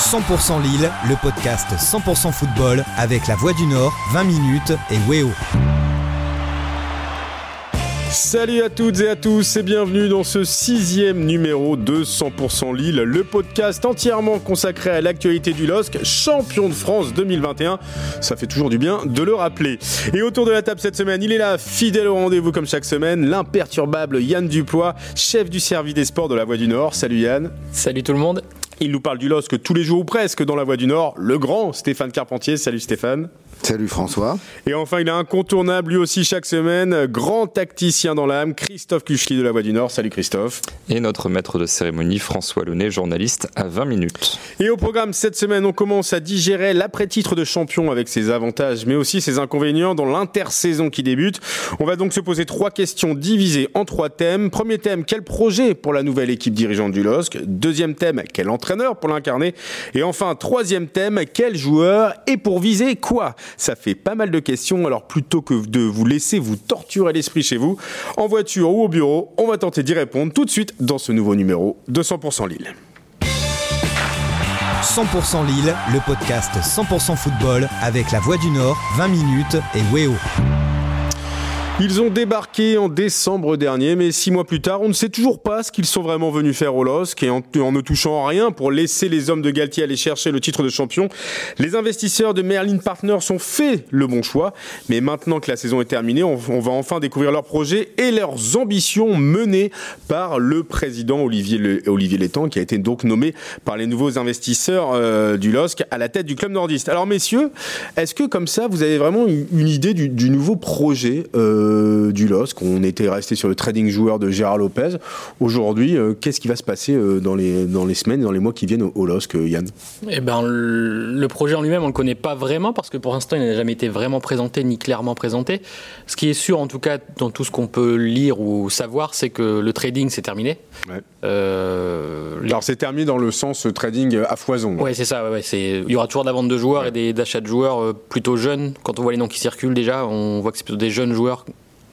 100% Lille, le podcast 100% football avec la Voix du Nord, 20 minutes et Weo. Salut à toutes et à tous et bienvenue dans ce sixième numéro de 100% Lille, le podcast entièrement consacré à l'actualité du LOSC, champion de France 2021. Ça fait toujours du bien de le rappeler. Et autour de la table cette semaine, il est là, fidèle au rendez-vous comme chaque semaine, l'imperturbable Yann Duplois, chef du service des sports de la Voix du Nord. Salut Yann. Salut tout le monde. Il nous parle du LOSC tous les jours ou presque dans la Voix du Nord, le grand Stéphane Carpentier. Salut Stéphane. Salut François. Et enfin, il est incontournable lui aussi chaque semaine, grand tacticien dans l'âme, Christophe Kuchli de la Voix du Nord. Salut Christophe. Et notre maître de cérémonie, François Launay, journaliste à 20 minutes. Et au programme cette semaine, on commence à digérer l'après-titre de champion avec ses avantages, mais aussi ses inconvénients dans l'intersaison qui débute. On va donc se poser trois questions divisées en trois thèmes. Premier thème, quel projet pour la nouvelle équipe dirigeante du LOSC Deuxième thème, quel entraîneur pour l'incarner? Et enfin, troisième thème, quel joueur et pour viser quoi? Ça fait pas mal de questions, alors plutôt que de vous laisser vous torturer l'esprit chez vous, en voiture ou au bureau, on va tenter d'y répondre tout de suite dans ce nouveau numéro de 100% Lille. 100% Lille, le podcast 100% football avec la Voix du Nord, 20 minutes et Weo. Ils ont débarqué en décembre dernier, mais six mois plus tard, on ne sait toujours pas ce qu'ils sont vraiment venus faire au LOSC et en, ne touchant rien pour laisser les hommes de Galtier aller chercher le titre de champion. Les investisseurs de Merlin Partners ont fait le bon choix, mais maintenant que la saison est terminée, on, va enfin découvrir leurs projets et leurs ambitions menées par le président Olivier, le, Létang, qui a été donc nommé par les nouveaux investisseurs euh, du LOSC à la tête du club nordiste. Alors messieurs, est-ce que comme ça, vous avez vraiment une idée du, du nouveau projet euh, du LOSC. On était resté sur le trading joueur de Gérard Lopez. Aujourd'hui, euh, qu'est-ce qui va se passer euh, dans, les, dans les semaines, dans les mois qui viennent au, au LOSC, Yann? Eh ben, le, projet en lui-même, on ne le connaît pas vraiment parce que pour l'instant, il n'a jamais été vraiment présenté ni clairement présenté. Ce qui est sûr, en tout cas, dans tout ce qu'on peut lire ou savoir, c'est que le trading, c'est terminé. Ouais. Euh, Alors, c'est terminé dans le sens trading à foison. Oui, c'est ça. Ouais, ouais, il y aura toujours de la vente de joueurs ouais. et d'achats de joueurs plutôt jeunes. Quand on voit les noms qui circulent déjà, on voit que c'est plutôt des jeunes joueurs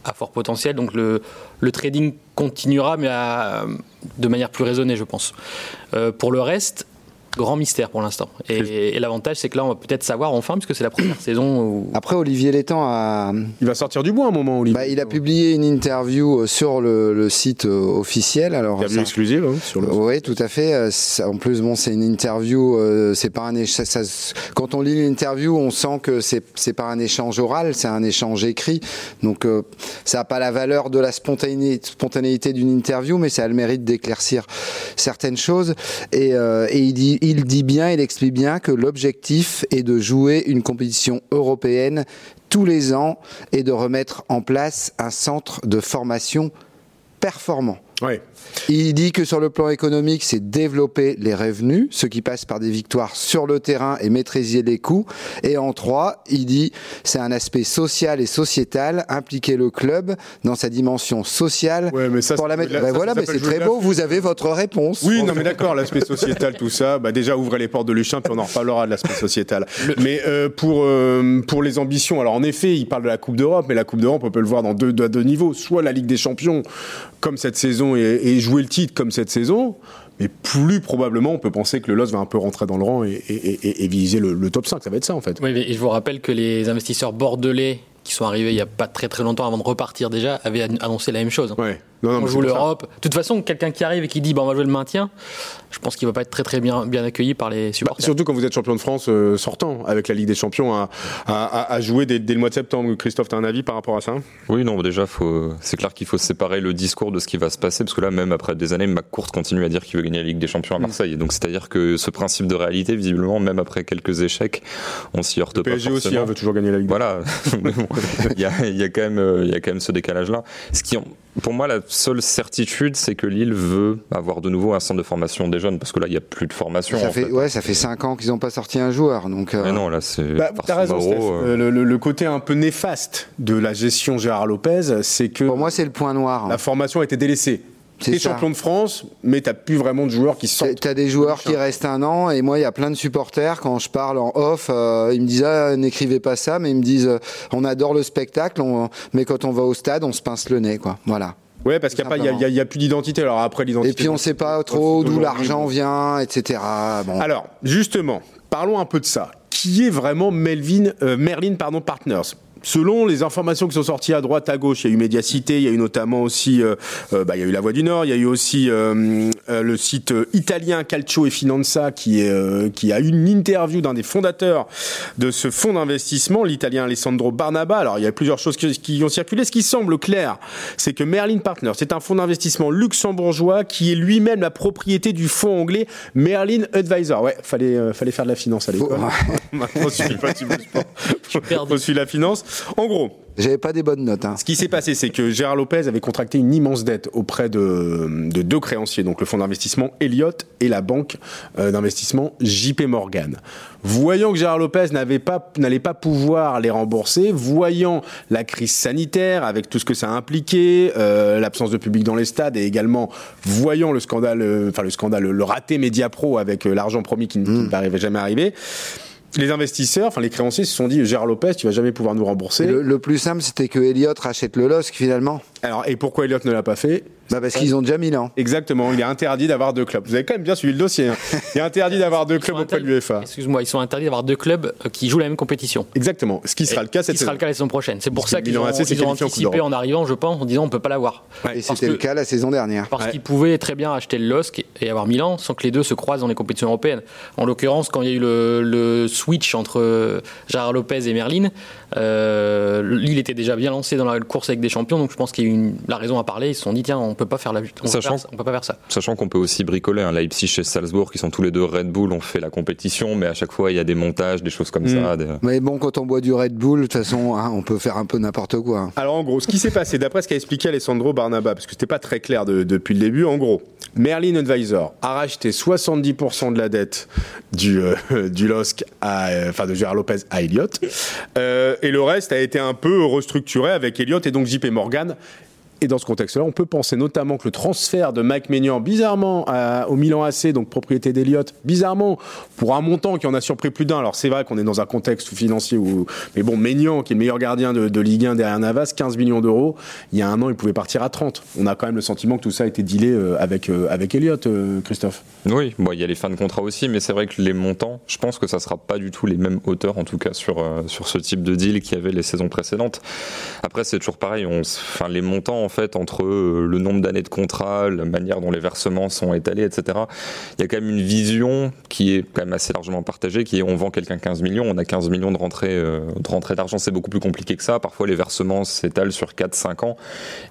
à fort potentiel. Donc le, trading continuera, mais à, de manière plus raisonnée, je pense. Euh, pour le reste, grand mystère pour l'instant. Et, et l'avantage, c'est que là, on va peut-être savoir enfin, puisque c'est la première saison. Où... Après, Olivier Létang a. Il va sortir du bois un moment, Olivier. Bah, il a publié une interview sur le, le site officiel. Alors, interview ça... exclusive hein, sur le. Oui, tout à fait. En plus, bon, c'est une interview. Euh, c'est pas un échange. Ça, quand on lit l'interview, on sent que c'est c'est pas un échange oral, c'est un échange écrit. Donc, euh, ça n'a pas la valeur de la spontanéité, spontanéité d'une interview, mais ça a le mérite d'éclaircir certaines choses. Et, euh, et il dit il dit bien, il explique bien que l'objectif est de jouer une compétition européenne tous les ans et de remettre en place un centre de formation performant. Il dit que sur le plan économique, c'est développer les revenus, ce qui passe par des victoires sur le terrain et maîtriser les coûts. Et en trois, il dit c'est un aspect social et sociétal, impliquer le club dans sa dimension sociale. Ouais, mais ça, pour la mettre. Ben voilà, mais c'est très beau. Vous avez votre réponse. Oui, non, mais d'accord, l'aspect sociétal, tout ça. Bah déjà, ouvrez les portes de Luchin, puis on en reparlera de l'aspect sociétal. Le... Mais euh, pour euh, pour les ambitions, alors en effet, il parle de la Coupe d'Europe, mais la Coupe d'Europe, on peut le voir dans deux, deux, deux niveaux. Soit la Ligue des Champions, comme cette saison, et, jouer le titre comme cette saison, mais plus probablement, on peut penser que le LOS va un peu rentrer dans le rang et, viser le, top 5. Ça va être ça, en fait. Oui, et je vous rappelle que les investisseurs bordelais qui sont arrivés il n'y a pas très très longtemps avant de repartir déjà avaient annoncé la même chose. Ouais. Non, non, on joue l'Europe. De toute façon, quelqu'un qui arrive et qui dit bah, on va jouer le maintien, je pense qu'il va pas être très très bien, bien accueilli par les supporters. Bah, surtout quand vous êtes champion de France euh, sortant, avec la Ligue des Champions à, à, à jouer dès, dès, le mois de septembre. Christophe, tu as un avis par rapport à ça? Oui, non, déjà, faut... c'est clair qu'il faut séparer le discours de ce qui va se passer, parce que là, même après des années, McCourt continue à dire qu'il veut gagner la Ligue des Champions à Marseille. Mm. Donc c'est-à-dire que ce principe de réalité, visiblement, même après quelques échecs, on s'y heurte le pas PSG forcément. aussi hein, veut toujours gagner la Ligue. Voilà, il y, a, il y, a quand même, il y a quand même ce décalage-là. Ce qui, pour moi, la seule certitude, c'est que Lille veut avoir de nouveau un centre de formation des jeunes, parce que là, il n'y a plus de formation. Ça fait, fait, ouais, ça fait 5 ans qu'ils n'ont pas sorti un joueur. Donc euh... Mais non, là, c'est. Bah, T'as raison, Steph. Euh... Le, le, le, côté un peu néfaste de la gestion Gérard Lopez, c'est que. Pour moi, c'est le point noir. La formation a été délaissée. T'es champion de France, mais t'as plus vraiment de joueurs qui sortent. T'as des joueurs qui restent un an, et moi, il y a plein de supporters, quand je parle en off, euh, ils me disent, ah, n'écrivez pas ça, mais ils me disent, euh, on adore le spectacle, on, mais quand on va au stade, on se pince le nez, quoi. Voilà. Ouais, parce qu'il n'y a, y a, plus d'identité. Alors après l'identité. Et puis on ne sait pas trop d'où l'argent vient, etc. Bon. Alors justement, parlons un peu de ça. Qui est vraiment Melvin, euh, Merlin pardon, Partners? Selon les informations qui sont sorties à droite, à gauche, il y a eu Mediacité, il y a eu notamment aussi, euh, euh, bah, il y a eu La Voix du Nord, il y a eu aussi euh, le site italien Calcio et Finanza qui, est, qui a eu une interview d'un des fondateurs de ce fonds d'investissement, l'italien Alessandro Barnaba. Alors il y a plusieurs choses qui, ont circulé. Ce qui semble clair, c'est que Merlin Partners, c'est un fonds d'investissement luxembourgeois qui est lui-même la propriété du fonds anglais Merlin Advisor. Ouais, fallait, fallait faire de la finance à l'école. Maintenant, pas, tu la finance. En gros, j'avais pas des bonnes notes. Hein. Ce qui s'est passé, c'est que Gérard Lopez avait contracté une immense dette auprès de, deux créanciers, donc le fonds d'investissement Elliott et la banque euh, d'investissement JP Morgan. Voyant que Gérard Lopez n'avait pas, n'allait pas pouvoir les rembourser, voyant la crise sanitaire avec tout ce que ça a impliqué, euh, l'absence de public dans les stades et également voyant le scandale, euh, enfin le scandale, le raté Mediapro avec l'argent promis qui, mmh. jamais arriver les investisseurs, enfin les créanciers se sont dit Gérard Lopez, tu vas jamais pouvoir nous rembourser. Le, plus simple, c'était que Elliott rachète le LOSC finalement. Alors, et pourquoi Elliott ne l'a pas fait? Bah parce qu'ils ont déjà mis ans. Exactement, il est interdit d'avoir deux clubs. Vous avez quand même bien suivi le dossier. Hein. Il est interdit d'avoir deux clubs auprès de l'UEFA. Excuse-moi, ils sont interdits d'avoir deux clubs euh, qui jouent la même compétition. Exactement, ce qui sera le cas cette Ce qui sera le cas la saison prochaine. C'est pour ça qu'ils ont, ont anticipé en arrivant, je pense, en disant on peut pas l'avoir. Et c'était le cas la saison dernière. Parce qu'ils pouvaient très bien acheter le LOSC et avoir Milan sans que les deux se croisent dans les compétitions européennes. En l'occurrence, quand il y a eu le, switch entre euh, Gérard Lopez et Merlin, euh, Lille était déjà bien lancé dans la course avec des champions, donc je pense qu'il y a eu la raison à parler. Ils se sont dit tiens, on peut pas faire la on sachant, on peut pas faire ça. Sachant qu'on peut aussi bricoler un Leipzig et Salzbourg qui sont tous les deux Red Bull, on fait la compétition, mais à chaque fois il y a des montages, des choses comme mm. ça. Mais bon, quand on boit du Red Bull, de toute façon, hein, on peut faire un peu n'importe quoi. Alors en gros, ce qui s'est passé, d'après ce qu'a expliqué Alessandro Barnaba, parce que c'était pas très clair depuis le début, en gros, Merlin Advisor a racheté 70% de la dette du, euh, du LOSC, à, euh, enfin de Gérard Lopez à Elliott, euh, et le reste a été un peu restructuré avec Elliott et donc JP Morgan et dans ce contexte-là, on peut penser notamment que le transfert de Mike Maignan, bizarrement, au Milan AC, donc propriété d'Eliott, bizarrement, pour un montant qui en a surpris plus d'un. Alors c'est vrai qu'on est dans un contexte financier où, mais bon, Maignan, qui est le meilleur gardien de, Ligue 1 derrière Navas, 15 millions d'euros. Il y a un an, il pouvait partir à 30. On a quand même le sentiment que tout ça a été dealé euh, avec euh, avec Elliott, euh, Christophe. Oui, il y a les fins de contrat aussi, mais c'est vrai que les montants, je pense que ça sera pas du tout les mêmes hauteurs, en tout cas sur sur ce type de deal qu'il y avait les saisons précédentes. Après, c'est toujours pareil. Enfin, les montants en fait entre euh, le nombre d'années de contrat, la manière dont les versements sont étalés, etc. Il y a quand même une vision qui est quand même assez largement partagée, qui est on vend quelqu'un 15 millions, on a 15 millions de rentrées euh, de rentrée d'argent, c'est beaucoup plus compliqué que ça. Parfois les versements s'étalent sur 4-5 ans,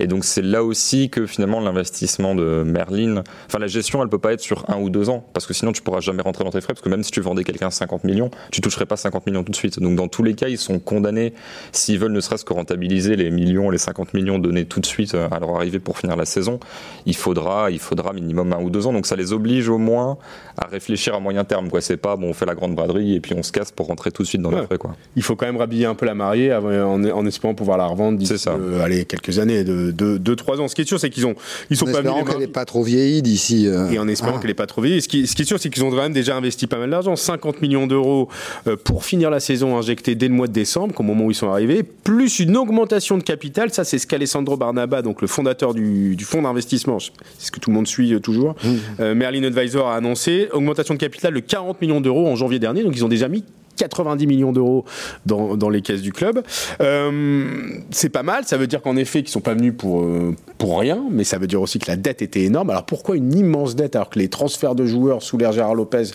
et donc c'est là aussi que finalement l'investissement de Merlin, enfin la gestion, elle peut pas être sur un ou deux ans, parce que sinon tu pourras jamais rentrer dans tes frais, parce que même si tu vendais quelqu'un 50 millions, tu toucherais pas 50 millions tout de suite. Donc dans tous les cas, ils sont condamnés s'ils veulent ne serait-ce que rentabiliser les millions, les 50 millions donnés tout de suite euh, à arriver pour finir la saison, il faudra, il faudra minimum un ou deux ans. Donc ça les oblige au moins à réfléchir à moyen terme. Quoi. C'est pas bon, on fait la grande braderie et puis on se casse pour rentrer tout de suite dans le frais. Quoi. Il faut quand même rhabiller un peu la mariée en, espérant pouvoir la revendre d'ici euh, quelques années, de 2-3 ans. Ce qui est sûr, c'est qu'ils ont, ils sont en espérant qu'elle n'est pas trop vieillie d'ici. Euh, et en espérant ah. qu'elle n'est pas trop vieillie. Ce qui, ce qui est sûr, c'est qu'ils ont quand même déjà investi pas mal d'argent, 50 millions d'euros euh, pour finir la saison injectée dès le mois de décembre, au moment où ils sont arrivés, plus une augmentation de capital. Ça, c'est ce qu'Alessandro Barnaba, donc le fondateur du, du fonds d'investissement, c'est ce que tout le monde suit euh, toujours, mmh. euh, Merlin Advisor a annoncé augmentation de capital de 40 millions d'euros en janvier dernier, donc ils ont déjà mis 90 millions d'euros dans, dans, les caisses du club. Euh, c'est pas mal, ça veut dire qu'en effet, qu'ils sont pas venus pour, euh, pour rien, mais ça veut dire aussi que la dette était énorme. Alors pourquoi une immense dette alors que les transferts de joueurs sous l'ère Gérard Lopez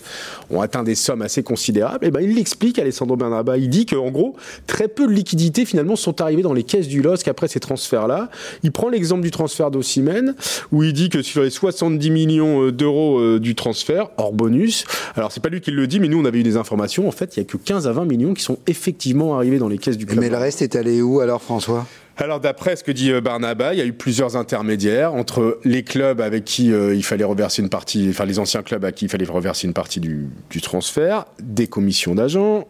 ont atteint des sommes assez considérables? Eh ben, il l'explique, Alessandro Bernaba. Il dit qu'en gros, très peu de liquidités finalement sont arrivées dans les caisses du LOSC après ces transferts-là. Il prend l'exemple du transfert d'Ossimène, où il dit que sur les 70 millions euh, d'euros du transfert, hors bonus, alors c'est pas lui qui le dit, mais nous on avait eu des informations, en fait, il y a que 15 à 20 millions qui sont effectivement arrivés dans les caisses du club. Mais le reste est allé où alors François? Alors d'après ce que dit euh, Barnaba, il y a eu plusieurs intermédiaires entre les clubs avec qui euh, il fallait reverser une partie, enfin les anciens clubs à qui il fallait reverser une partie du, transfert, des commissions d'agents,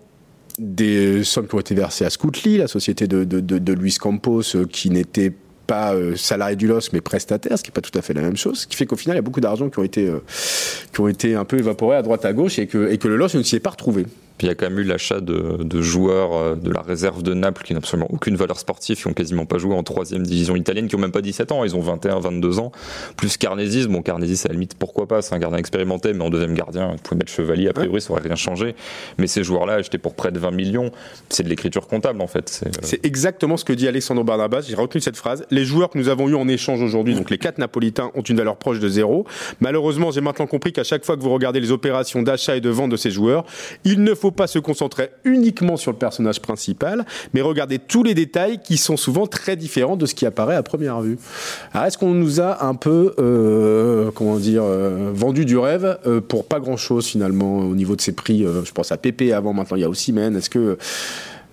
des sommes qui ont été versées à Scoutly, la société de, de, Luis Campos, euh, qui n'était pas salarié du LOS mais prestataire, ce qui n'est pas tout à fait la même chose, ce qui fait qu'au final il y a beaucoup d'argent qui ont été qui ont été un peu évaporés à droite à gauche et que et que le LOS ne s'y est pas retrouvé il y a quand même eu l'achat de, de, joueurs euh, de la réserve de Naples qui n'ont absolument aucune valeur sportive, qui ont quasiment pas joué en troisième division italienne, qui ont même pas 17 ans, ils ont 21, 22 ans. Plus Carnesis, bon Carnesis à la limite pourquoi pas, c'est un gardien expérimenté, mais en deuxième gardien, vous pouvez mettre Chevalier, a priori ça aurait rien changé. Mais ces joueurs-là achetés pour près de 20 millions, c'est de l'écriture comptable en fait. C'est exactement ce que dit Alexandre Barnabas, j'ai retenu cette phrase. Les joueurs que nous avons eu en échange aujourd'hui, donc les quatre Napolitains, ont une valeur proche de zéro. Malheureusement, j'ai maintenant compris qu'à chaque fois que vous regardez les opérations d'achat et de vente de ces joueurs, il ne faut pas se concentrer uniquement sur le personnage principal, mais regarder tous les détails qui sont souvent très différents de ce qui apparaît à première vue. Alors, est-ce qu'on nous a un peu, euh, comment dire, euh, vendu du rêve euh, pour pas grand-chose finalement au niveau de ces prix Je pense à Pépé avant, maintenant il y a aussi Men. Est-ce que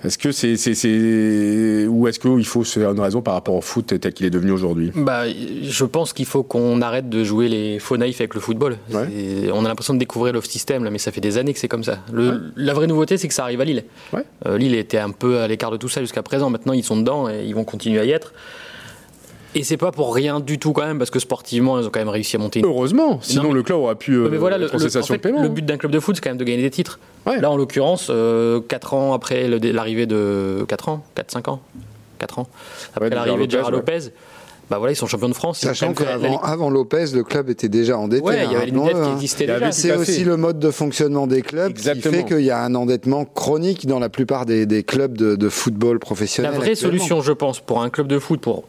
est-ce que c'est, c'est, c'est, ou est-ce qu'il faut c'est une raison par rapport au foot tel qu'il est devenu aujourd'hui? Bah, je pense qu'il faut qu'on arrête de jouer les faux naïfs avec le football. Ouais. On a l'impression de découvrir l'off-system, là, mais ça fait des années que c'est comme ça. Le, La vraie nouveauté, c'est que ça arrive à Lille. Ouais. Euh, Lille était un peu à l'écart de tout ça jusqu'à présent. Maintenant, ils sont dedans et ils vont continuer à y être. Et c'est pas pour rien du tout quand même, parce que sportivement, ils ont quand même réussi à monter. Une... Heureusement, sinon mais- le club aurait pu euh, mais voilà, le, être en le- cessation en fait, de paiement. le but d'un club de foot, c'est quand même de gagner des titres. Ouais. Là, en l'occurrence, 4 ans après l'arrivée de. 4 ans 4-5 ans 4 ans Après Ouais, l'arrivée de Gérard Lopez, bah voilà, ils sont champions de France. Sachant la- qu'avant avant Lopez, le club était déjà endetté. Ouais, il y hein, avait rappelons-le, qui hein. y avait déjà. C'est aussi le mode de fonctionnement des clubs Exactement. qui fait qu'il y a un endettement chronique dans la plupart des, des clubs de, de football La professionnel. vraie actuellement. solution, je pense, pour un club de foot, pour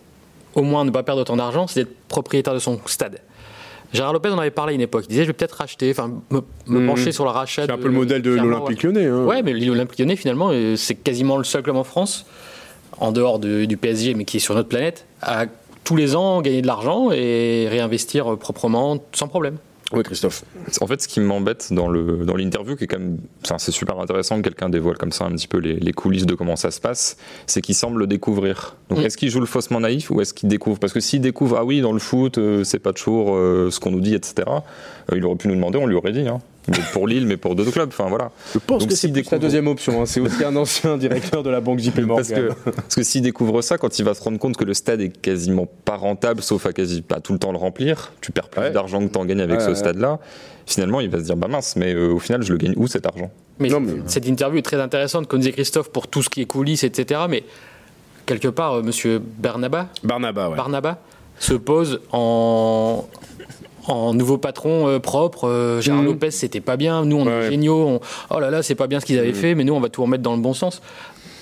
au moins ne pas perdre autant d'argent, c'est d'être propriétaire de son stade. Gérard Lopez en avait parlé à une époque. Il disait Je vais peut-être racheter, enfin, me, me Mhm. pencher sur le rachat. C'est un peu le modèle de l'Olympique lyonnais. hein. Ouais, mais l'Olympique lyonnais, finalement, euh, c'est quasiment le seul club en France, en dehors de- du PSG, mais qui est sur notre planète, à tous les ans gagner de l'argent et réinvestir euh, proprement, sans problème. Oui, Christophe. En fait, ce qui m'embête dans le dans l'interview, qui est quand même, c'est super intéressant que quelqu'un dévoile comme ça un petit peu les, les coulisses de comment ça se passe, c'est qu'il semble le découvrir. Donc, Mm. est-ce qu'il joue le faussement naïf ou est-ce qu'il découvre? Parce que s'il découvre, ah oui, dans le foot, euh, c'est pas toujours euh, ce qu'on nous dit, etc. euh, il aurait pu nous demander, on lui aurait dit. Hein. Mais pour Lille, mais pour d'autres clubs. Enfin voilà. Je pense Donc, que c'est plus la découvre- deuxième option. hein. C'est aussi un ancien directeur de la banque JP Morgan. Parce que, parce que s'il découvre ça, quand il va se rendre compte que le stade est quasiment pas rentable, sauf à quasi pas tout le temps le remplir, tu perds plus Ouais. d'argent que t'en gagnes avec Ouais, ce ouais. stade-là. Finalement, il va se dire bah mince, mais euh, au final, je le gagne où cet argent? Mais, Non, mais- cette interview est très intéressante, comme disait Christophe, pour tout ce qui est coulisses, etc. Mais quelque part, euh, monsieur Bernaba, Barnaba, ouais. Barnaba se pose en, en nouveau patron euh, propre. Euh, Gérard Mhm. Lopez, c'était pas bien. Nous, on Ouais. est géniaux. On- oh là là, c'est pas bien ce qu'ils avaient fait, mais nous, on va tout remettre dans le bon sens.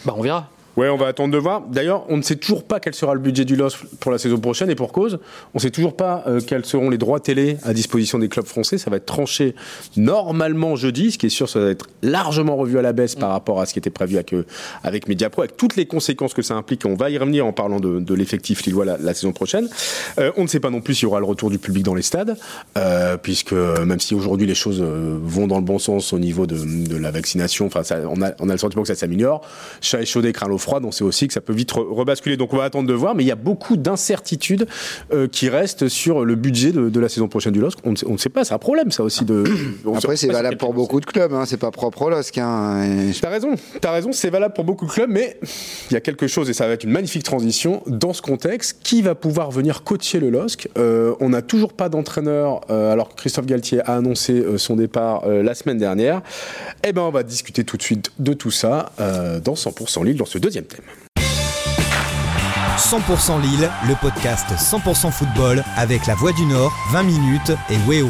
Bah, on verra. Ouais, on va attendre de voir. D'ailleurs, on ne sait toujours pas quel sera le budget du LOS pour la saison prochaine et pour cause. On ne sait toujours pas euh, quels seront les droits télé à disposition des clubs français. Ça va être tranché normalement jeudi. Ce qui est sûr, ça va être largement revu à la baisse par rapport à ce qui était prévu avec, euh, avec Mediapro, avec toutes les conséquences que ça implique. On va y revenir en parlant de, l'effectif lillois la, la saison prochaine. Euh, on ne sait pas non plus s'il y aura le retour du public dans les stades, puisque même si aujourd'hui les choses vont dans le bon sens au niveau de, la vaccination, enfin, on, a, on a le sentiment que ça s'améliore. Chat échaudé craint l'eau froide, on sait aussi que ça peut vite re- rebasculer. Donc on va attendre de voir, mais il y a beaucoup d'incertitudes euh, qui restent sur le budget de, de la saison prochaine du LOSC. On ne sait, on ne sait pas, c'est un problème ça aussi. De, Après, c'est valable pour beaucoup de clubs, hein, c'est pas propre au LOSC. Hein, T'as raison, t'as raison, c'est valable pour beaucoup de clubs, mais il y a quelque chose, et ça va être une magnifique transition, dans ce contexte, qui va pouvoir venir coacher le LOSC? Euh, On n'a toujours pas d'entraîneur, euh, alors que Christophe Galtier a annoncé son départ la semaine dernière. Eh ben, on va discuter tout de suite de tout ça dans 100% Lille, dans ce deuxième thème. 100% Lille, le podcast 100% football avec la Voix du Nord, 20 minutes et Weo.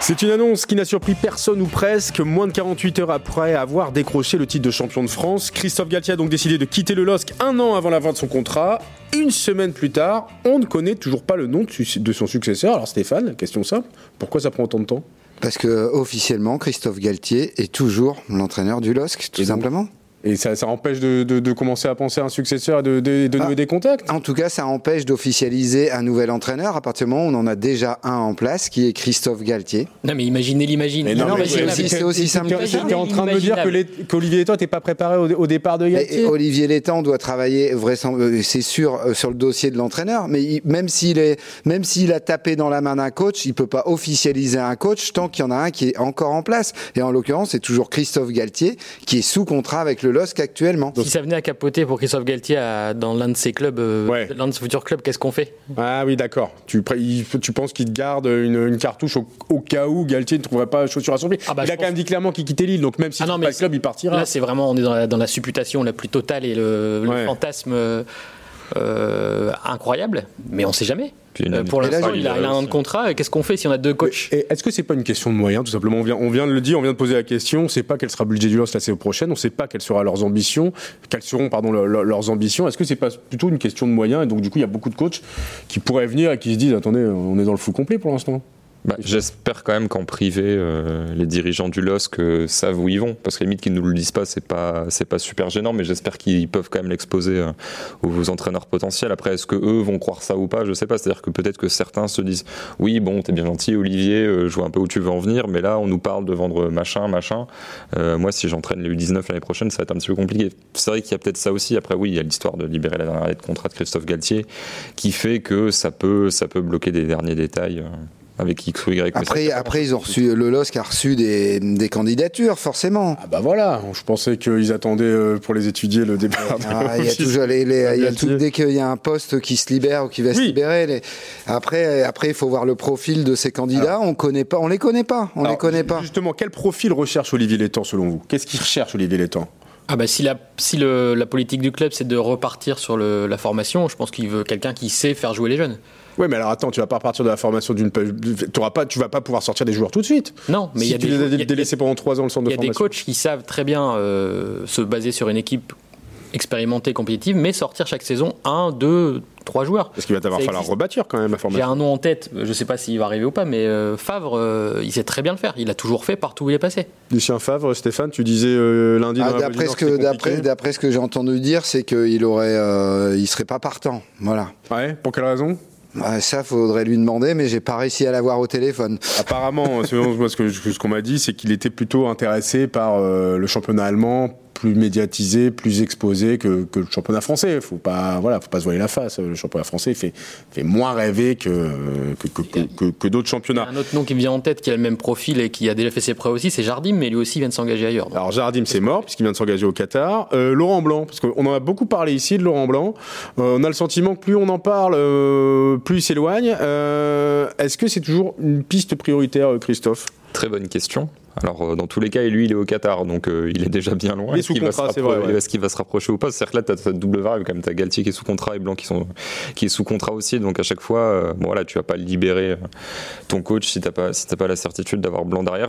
C'est une annonce qui n'a surpris personne ou presque. Moins de 48 heures après avoir décroché le titre de champion de France, Christophe Galtier a donc décidé de quitter le LOSC un an avant la fin de son contrat. Une semaine plus tard, on ne connaît toujours pas le nom de son successeur. Alors Stéphane, question simple, pourquoi ça prend autant de temps? Parce que officiellement, Christophe Galtier est toujours l'entraîneur du LOSC, tout Et donc simplement. Et ça, ça empêche de, de- de commencer à penser à un successeur et de, de, de Ah. nouer des contacts En tout cas, ça empêche d'officialiser un nouvel entraîneur à partir du moment où on en a déjà un en place, qui est Christophe Galtier. Non, mais imaginez l'imagine. Mais non, mais c'est aussi- c'est aussi simple que ça. T'es en train de me dire qu'Olivier Létang n'était pas préparé au, au départ de Galtier et Olivier Létang doit travailler, euh, c'est sûr, euh, sur le dossier de l'entraîneur, mais il- même s'il est, même s'il a tapé dans la main d'un coach, il peut pas officialiser un coach tant qu'il y en a un qui est encore en place. Et en l'occurrence, c'est toujours Christophe Galtier qui est sous contrat avec le LOSC actuellement. Si ça venait à capoter pour Christophe Galtier à- dans l'un de ses clubs, euh, Ouais. l'un de ses futurs clubs, qu'est-ce qu'on fait? Ah oui, d'accord. Tu, penses qu'il te garde une, une cartouche au, au cas où Galtier ne trouverait pas chaussure à son pied? Ah bah, il a quand même dit clairement qu'il quittait Lille, donc même s'il Ah non, pas le club, il partira. Là, c'est vraiment, on est dans la, dans la supputation la plus totale et le, le Ouais. fantasme euh, incroyable, mais on sait jamais. Euh, pour l'instant, il a, il a un aussi. an de contrat. Qu'est-ce qu'on fait si on a deux coachs? Et est-ce que c'est pas une question de moyens, tout simplement? On vient, on vient de le dire, on vient de poser la question. On ne sait pas quel sera le budget du LOSC la saison prochaine. On ne sait pas quelles seront leurs ambitions, quelles seront pardon le- le- leurs ambitions. Est-ce que c'est pas plutôt une question de moyens? Et donc du coup, il y a beaucoup de coachs qui pourraient venir et qui se disent attendez, on est dans le fou complet pour l'instant. Bah, J'espère quand même qu'en privé, euh, les dirigeants du LOSC savent où ils vont. Parce que limite qu'ils nous le disent pas, c'est pas, pas super gênant, mais j'espère qu'ils peuvent quand même l'exposer euh, aux entraîneurs potentiels. Après, est-ce que eux vont croire ça ou pas? Je sais pas. C'est-à-dire que peut-être que certains se disent Oui, bon, t'es bien gentil, Olivier, euh, je vois un peu où tu veux en venir, mais là, on nous parle de vendre machin, machin. Moi, si j'entraîne les U19 l'année prochaine, ça va être un petit peu compliqué. C'est vrai qu'il y a peut-être ça aussi. Après, oui, il y a l'histoire de libérer la dernière année de contrat de Christophe Galtier qui fait que ça peut, ça peut bloquer des derniers détails. Avec X ou Y. Après, après, ils ont reçu, le LOSC a reçu des, des candidatures, forcément. Ah bah voilà, je pensais qu'ils attendaient euh, pour les étudier le départ. de Ah, il y a toujours les, les- il y a tout, dès qu'il y a un poste qui se libère ou qui va se libérer. les- après, après, il faut voir le profil de ces candidats. on connaît pas, on les connaît pas, on Alors, les connaît pas. Justement, quel profil recherche Olivier Létang selon vous? Qu'est-ce qu'il recherche Olivier Létang? Ah bah si la, si le- la politique du club c'est de repartir sur le- la formation, je pense qu'il veut quelqu'un qui sait faire jouer les jeunes. Oui, mais alors attends, tu vas pas repartir de la formation d'une. Pas, tu vas pas pouvoir sortir des joueurs tout de suite. Non, mais si il y a tu des, les as il y a- délaissés pendant trois ans le centre il y de a des formation. coachs qui savent très bien euh, se baser sur une équipe expérimentée, compétitive, mais sortir chaque saison un, deux, trois joueurs. Parce qu'il va t'avoir falloir existe. rebâtir quand même la J'ai formation. un nom en tête, je sais pas s'il va arriver ou pas, mais euh, Favre, euh, il sait très bien le faire. Il a toujours fait partout où il est passé. Lucien Favre, Stéphane, tu disais euh, lundi Ah, d'après ce que, d'après, ce que j'ai entendu dire, c'est qu'il aurait, euh, il serait pas partant. Voilà. Ouais, pour quelle raison? Ah, ça, faudrait lui demander, mais j'ai pas réussi à l'avoir au téléphone. Apparemment, selon moi, ce qu'on m'a dit, c'est qu'il était plutôt intéressé par euh, le championnat allemand, plus médiatisé, plus exposé que, que le championnat français. Faut pas, voilà, faut pas se voiler la face. Le championnat français fait, fait moins rêver que, que, que, que- que- que d'autres Il y a championnats. un autre nom qui me vient en tête qui a le même profil et qui a déjà fait ses preuves aussi, c'est Jardim, mais lui aussi vient de s'engager ailleurs. Donc, Alors Jardim c'est mort puisqu'il vient de s'engager au Qatar. Euh, Laurent Blanc, parce qu'on en a beaucoup parlé ici de Laurent Blanc. Euh, on a le sentiment que plus on en parle, euh, plus il s'éloigne. Euh, Est-ce que c'est toujours une piste prioritaire, Christophe? Très bonne question. Alors, euh, dans tous les cas, et lui, il est au Qatar, donc euh, il est déjà bien loin. Il est Est-ce sous qu'il va contrat, se c'est rappro- vrai, ouais. Est-ce qu'il va se rapprocher ou pas C'est-à-dire que là, tu as cette double variable quand même. Tu as Galtier qui est sous contrat et Blanc qui, sont, qui est sous contrat aussi. Donc, à chaque fois, euh, bon, voilà, tu vas pas libérer euh, ton coach si tu n'as pas, si t'as pas la certitude d'avoir Blanc derrière.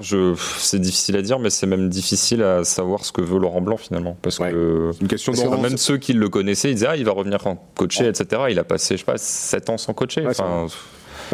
C'est difficile à dire, mais c'est même difficile à savoir ce que veut Laurent Blanc finalement. Parce Ouais. que. Une question Parce que d'envie. Même ceux qui le connaissaient, ils disaient ah il va revenir en coacher, etc. Il a passé je sais pas 7 ans sans coacher. Ouais, Enfin,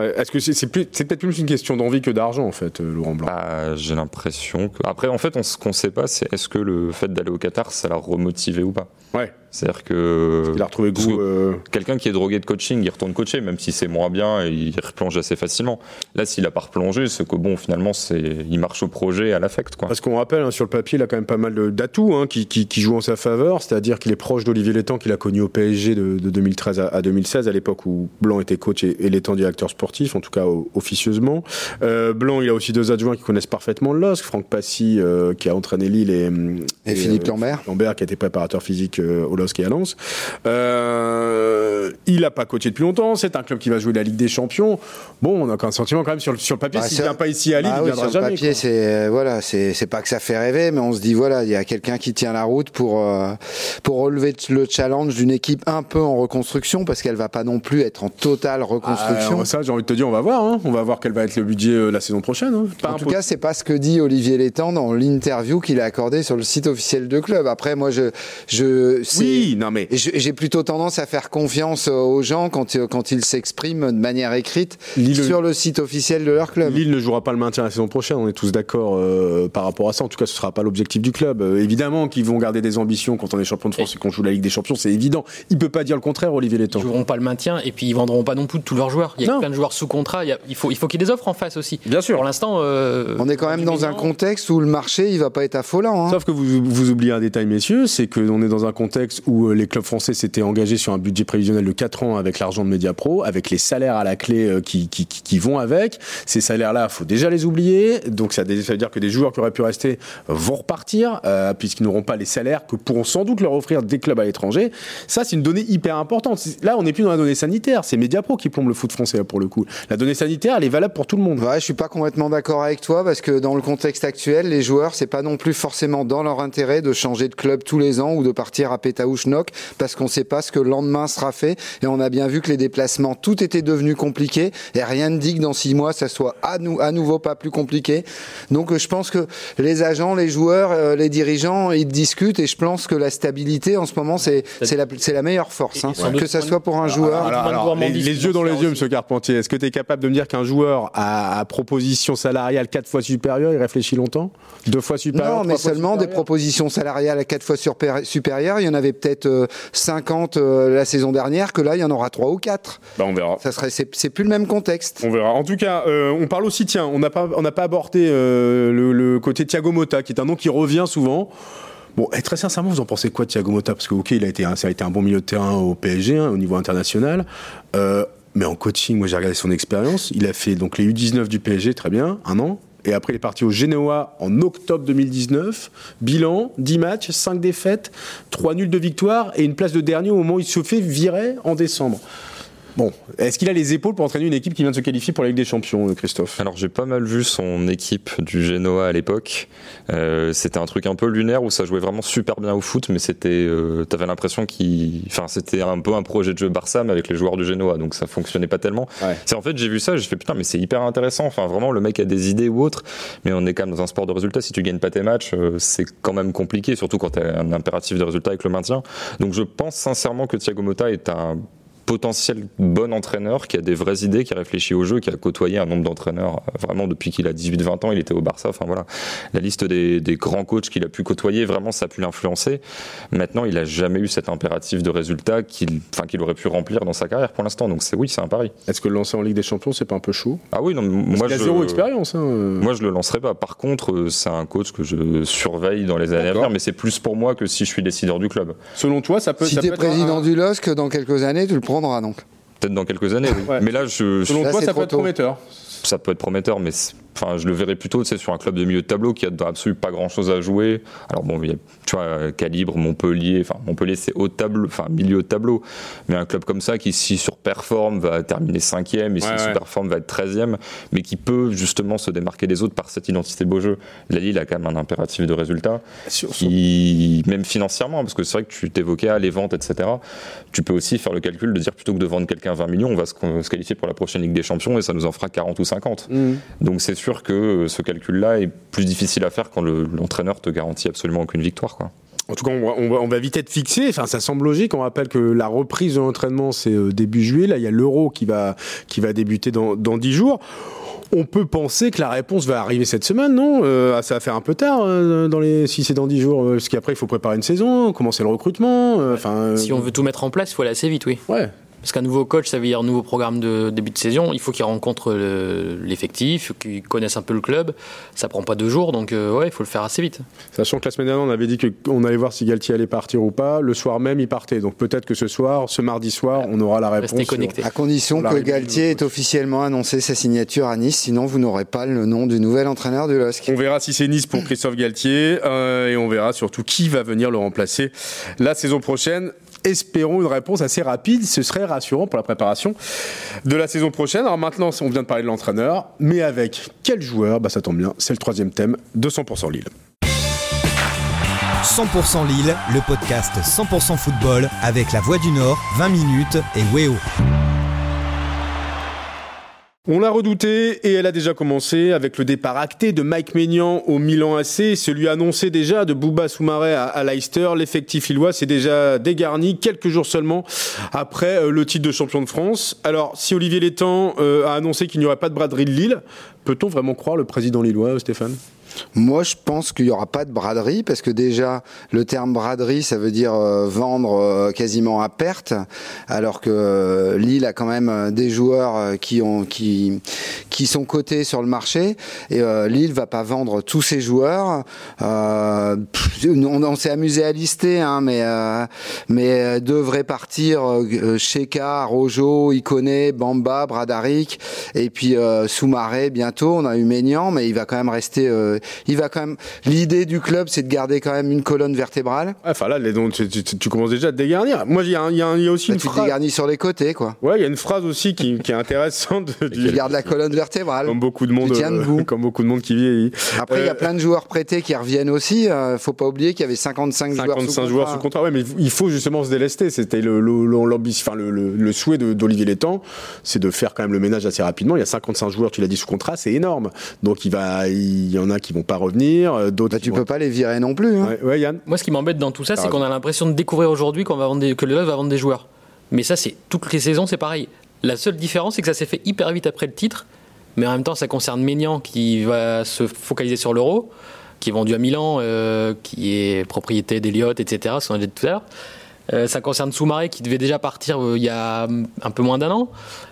Est-ce que c'est c'est plus- c'est peut-être plus une question d'envie que d'argent en fait, euh, Laurent Blanc Bah, j'ai l'impression que. Après, en fait, on, ce qu'on sait pas, c'est est-ce que le fait d'aller au Qatar, ça l'a remotivé ou pas? Ouais. C'est-à-dire que. Il a retrouvé goût. que euh, Quelqu'un qui est drogué de coaching, il retourne coacher, même si c'est moins bien et il replonge assez facilement. Là, s'il a pas replongé, c'est que bon, finalement, c'est il marche au projet, à l'affect, quoi. Parce qu'on rappelle, hein, sur le papier, il a quand même pas mal d'atouts hein, qui, qui, qui jouent en sa faveur. C'est-à-dire qu'il est proche d'Olivier Létang, qu'il a connu au PSG de, de 2013 à, à 2016, à l'époque où Blanc était coach et, et Létang directeur sportif, en tout cas officieusement. Euh, Blanc, il a aussi deux adjoints qui connaissent parfaitement le LOSC. Franck Passy, euh, qui a entraîné Lille, et, Et, Philippe euh, Lambert. Lambert, qui était préparateur physique euh, au LOSC et à Lens. Euh, il n'a pas coaché depuis longtemps. C'est un club qui va jouer la Ligue des Champions. Bon, on a un sentiment quand même sur le, sur le papier. Bah, S'il c'est- vient pas ici à Lille, Ah il oui, viendra sur le papier, c'est euh, voilà, c'est pas que ça fait rêver, mais on se dit voilà, il y a quelqu'un qui tient la route pour euh, pour relever le challenge d'une équipe un peu en reconstruction parce qu'elle va pas non plus être en totale reconstruction. Ah, ça, j'ai envie de te dire, on va voir. hein. On va voir quel va être le budget la saison prochaine. hein. Pas en tout cas, c'est pas ce que dit Olivier Létang dans l'interview qu'il a accordé sur le site officiel de club. Après, moi, je, je, oui, non mais j'ai plutôt tendance à faire confiance aux gens quand, euh, quand ils s'expriment de manière écrite Lille- sur le site officiel de leur club. Lille ne jouera pas le maintien la saison prochaine. On est tous d'accord euh, par rapport à ça. En tout cas, ce sera pas l'objectif du club. Euh, évidemment qu'ils vont garder des ambitions quand on est champion de France et qu'on joue la Ligue des Champions. C'est évident. Il peut pas dire le contraire, Olivier Ils Létang. joueront pas le maintien et puis ils vendront pas non plus tous leurs joueurs. Il y a Non. plein de joueurs sous contrat. Il, y a- il faut, il faut qu'ils les offrent en face aussi. Bien sûr. Pour l'instant, euh, On est quand même dans un contexte où le marché, il va pas être affolant. hein. Sauf que vous, vous oubliez un détail, messieurs, c'est qu'on est dans un contexte où les clubs français s'étaient engagés sur un budget prévisionnel de 4 ans avec l'argent de Mediapro, avec les salaires à la clé qui, qui, qui vont avec. Ces salaires-là, faut déjà les oublier. Donc ça, veut dire que des joueurs qui auraient pu rester vont repartir, puisqu'ils n'auront pas les salaires que pourront sans doute leur offrir des clubs à l'étranger. Ça, c'est une donnée hyper importante. Là, on n'est plus dans la donnée sanitaire. C'est Mediapro qui plombe le foot français pour le coup. La donnée sanitaire, elle est valable pour tout le monde. Ouais, je suis pas complètement d'accord avec toi parce que dans le contexte actuel, les joueurs, c'est pas non plus forcément dans leur intérêt de changer de club tous les ans ou de partir à Pétaouchnok parce qu'on sait pas ce que le lendemain sera fait. Et on a bien vu que les déplacements, tout était devenu compliqué et rien ne dit que dans six mois, ça soit à, à nouveau pas plus compliqué. Donc, je pense que les agents, les joueurs, euh, les dirigeants, ils discutent et je pense que la stabilité en ce moment, c'est la, la meilleure force. Hein. Que ça soit pour un joueur. Alors, les, yeux dans les yeux, Monsieur Carpentier, est-ce que tu es capable de me dire qu'un joueur à, proposition salariale quatre fois supérieure, il réfléchit longtemps? Deux fois supérieure Non, mais seulement des propositions salariales à quatre fois supérieures. Il y en avait peut-être 50 euh, euh, la saison dernière, que là, il y en aura trois ou quatre. Bah, on verra. Ça serait, c'est plus le même contexte. On verra. En tout cas, euh, on parle aussi, tiens, on n'a pas, on pas abordé le, le, côté Thiago Motta, qui est un nom qui revient souvent. Bon, et très sincèrement, vous en pensez quoi de Thiago Motta? Parce que, ok, il a été, ça a été un bon milieu de terrain au PSG, hein, au niveau international. Euh, mais en coaching, moi j'ai regardé son expérience. Il a fait donc les U19 du PSG, très bien, un an. Et après, il est parti au Genoa en octobre 2019. Bilan 10 matchs, 5 défaites, 3 nuls de victoire et une place de dernier au moment où il se fait virer en décembre. Bon, est-ce qu'il a les épaules pour entraîner une équipe qui vient de se qualifier pour la Ligue des Champions, euh, Christophe? Alors j'ai pas mal vu son équipe du Genoa à l'époque. Euh, c'était un truc un peu lunaire où ça jouait vraiment super bien au foot, mais c'était, euh, t'avais l'impression qu'il, enfin c'était un peu un projet de jeu Barça mais avec les joueurs du Genoa, donc ça fonctionnait pas tellement. C'est en fait j'ai vu ça, j'ai fait putain mais c'est hyper intéressant. Enfin vraiment le mec a des idées ou autre, mais on est quand même dans un sport de résultats. Si tu gagnes pas tes matchs, euh, c'est quand même compliqué, surtout quand t'as un impératif de résultat avec le maintien. Donc je pense sincèrement que Thiago Motta est un potentiel bon entraîneur qui a des vraies idées, qui a réfléchi au jeu, qui a côtoyé un nombre d'entraîneurs euh, vraiment depuis qu'il a 18-20 ans, il était au Barça. Enfin voilà, la liste des, grands coachs qu'il a pu côtoyer, vraiment ça a pu l'influencer. Maintenant, il a jamais eu cet impératif de résultat qu'il enfin, qu'il aurait pu remplir dans sa carrière pour l'instant. Donc c'est oui, c'est un pari. Est-ce que le lancer en Ligue des Champions, c'est pas un peu chaud Ah oui, non, moi a zéro expérience. Hein. Moi je le lancerai pas. Par contre, euh, c'est un coach que je surveille dans les années à venir, mais c'est plus pour moi que si je suis décideur du club. Selon toi, ça peut. Si tu es président du LOSC dans quelques années, tu le prends donc. Peut-être dans quelques années, oui. Mais là, je. Selon toi, ça peut être prometteur. Ça peut être prometteur, mais Enfin, je le verrais plutôt sur un club de milieu de tableau qui a absolument pas grand chose à jouer. Alors bon, il y a, tu vois, Calibre, Montpellier. Enfin, Montpellier, c'est haut tableau, enfin milieu de tableau. Mais un club comme ça qui, si surperforme, va terminer cinquième et si surperforme, va être treizième, mais qui peut justement se démarquer des autres par cette identité beau jeu. La Lille a quand même un impératif de résultat. Qui, même financièrement, parce que c'est vrai que tu t'évoquais les ventes, etc. Tu peux aussi faire le calcul de dire plutôt que de vendre quelqu'un 20 millions, on va se, qualifier pour la prochaine Ligue des Champions et ça nous en fera 40 ou 50. Mmh. Donc c'est sûr que euh, ce calcul-là est plus difficile à faire quand l'entraîneur te garantit absolument aucune victoire. Quoi. En tout cas, on va, vite être fixé. Enfin, ça semble logique. On rappelle que la reprise de l'entraînement, c'est euh, début juillet. Là, il y a l'Euro qui va, qui va débuter dans, dans 10 jours. On peut penser que la réponse va arriver cette semaine, non? Euh, Ça va faire un peu tard dans les, si c'est dans 10 jours, parce qu'après, il faut préparer une saison, commencer le recrutement. Enfin, si on veut tout mettre en place, il faut aller assez vite, oui. Ouais. Parce qu'un nouveau coach, ça veut dire un nouveau programme de début de saison. Il faut qu'il rencontre l'effectif, qu'il connaisse un peu le club. Ça prend pas deux jours, donc euh, ouais, il faut le faire assez vite. Sachant que la semaine dernière, on avait dit qu'on allait voir si Galtier allait partir ou pas. Le soir même, il partait. Donc peut-être que ce soir, ce mardi soir, on aura la réponse. Restez connecté. À condition que Galtier ait officiellement annoncé sa signature à Nice. Sinon, vous n'aurez pas le nom du nouvel entraîneur du LOSC. On verra si c'est Nice pour Christophe Galtier euh, et on verra surtout qui va venir le remplacer la saison prochaine espérons une réponse assez rapide. Ce serait rassurant pour la préparation de la saison prochaine. Alors maintenant, on vient de parler de l'entraîneur, mais avec quel joueur? Bah, Ça tombe bien, c'est le troisième thème de 100% Lille. 100% Lille, le podcast 100% football avec la Voix du Nord, 20 minutes et Weo. On l'a redouté et elle a déjà commencé avec le départ acté de Mike Maignan au Milan AC, celui annoncé déjà de Bouba Soumaré à, Leicester. L'effectif illois s'est déjà dégarni quelques jours seulement après euh, le titre de champion de France. Alors, si Olivier Létang euh, a annoncé qu'il n'y aurait pas de braderie de Lille, Peut-on vraiment croire le président lillois, Stéphane? Moi, je pense qu'il n'y aura pas de braderie parce que déjà, le terme braderie, ça veut dire euh, vendre euh, quasiment à perte, alors que euh, Lille a quand même des joueurs qui ont qui qui sont cotés sur le marché et Lille va pas vendre tous ses joueurs. on, on s'est amusé à lister, hein, mais mais devrait partir Sheka, Rojo, Ikoné, Bamba, Bradaric et puis Soumaré bientôt. On a eu Maignan, mais il va quand même rester il va quand même. L'idée du club, c'est de garder quand même une colonne vertébrale. Enfin là, les, donc, tu, commences déjà à te dégarnir. Moi, il y, a aussi bah, une tu phrase. Tu dégarnis sur les côtés, quoi. Ouais, il y a une phrase aussi qui, est intéressante. Tu gardes la colonne vertébrale. Comme beaucoup de monde. Tu tiens debout. comme beaucoup de monde qui vieillit. Après, il y a euh, plein de joueurs prêtés qui reviennent aussi. Euh, faut pas oublier qu'il y avait 55, 55 joueurs sous contrat. joueurs sous contrat. Ouais, mais il faut justement se délester. C'était le, le, le, le, souhait d'Olivier Létang, c'est de faire quand même le ménage assez rapidement. Il y a 55 joueurs, tu l'as dit, sous contrat, c'est énorme. Donc il va, il y en a qui vont pas revenir. Euh, d'autres. Bah, tu peux pas les virer non plus. Hein. Ouais, Yann. Moi, ce qui m'embête dans tout ça, c'est qu'on a l'impression de découvrir aujourd'hui qu'on va vendre que le LOS va vendre des joueurs. Mais ça, c'est toutes les saisons, c'est pareil. La seule différence, c'est que ça s'est fait hyper vite après le titre. Mais en même temps, ça concerne Ménian qui va se focaliser sur l'euro, qui est vendu à Milan, euh, qui est propriété d'Eliott, etc. Ce qu'on a dit tout à l'heure. Euh, ça concerne Soumaré qui devait déjà partir il y a un peu moins d'un an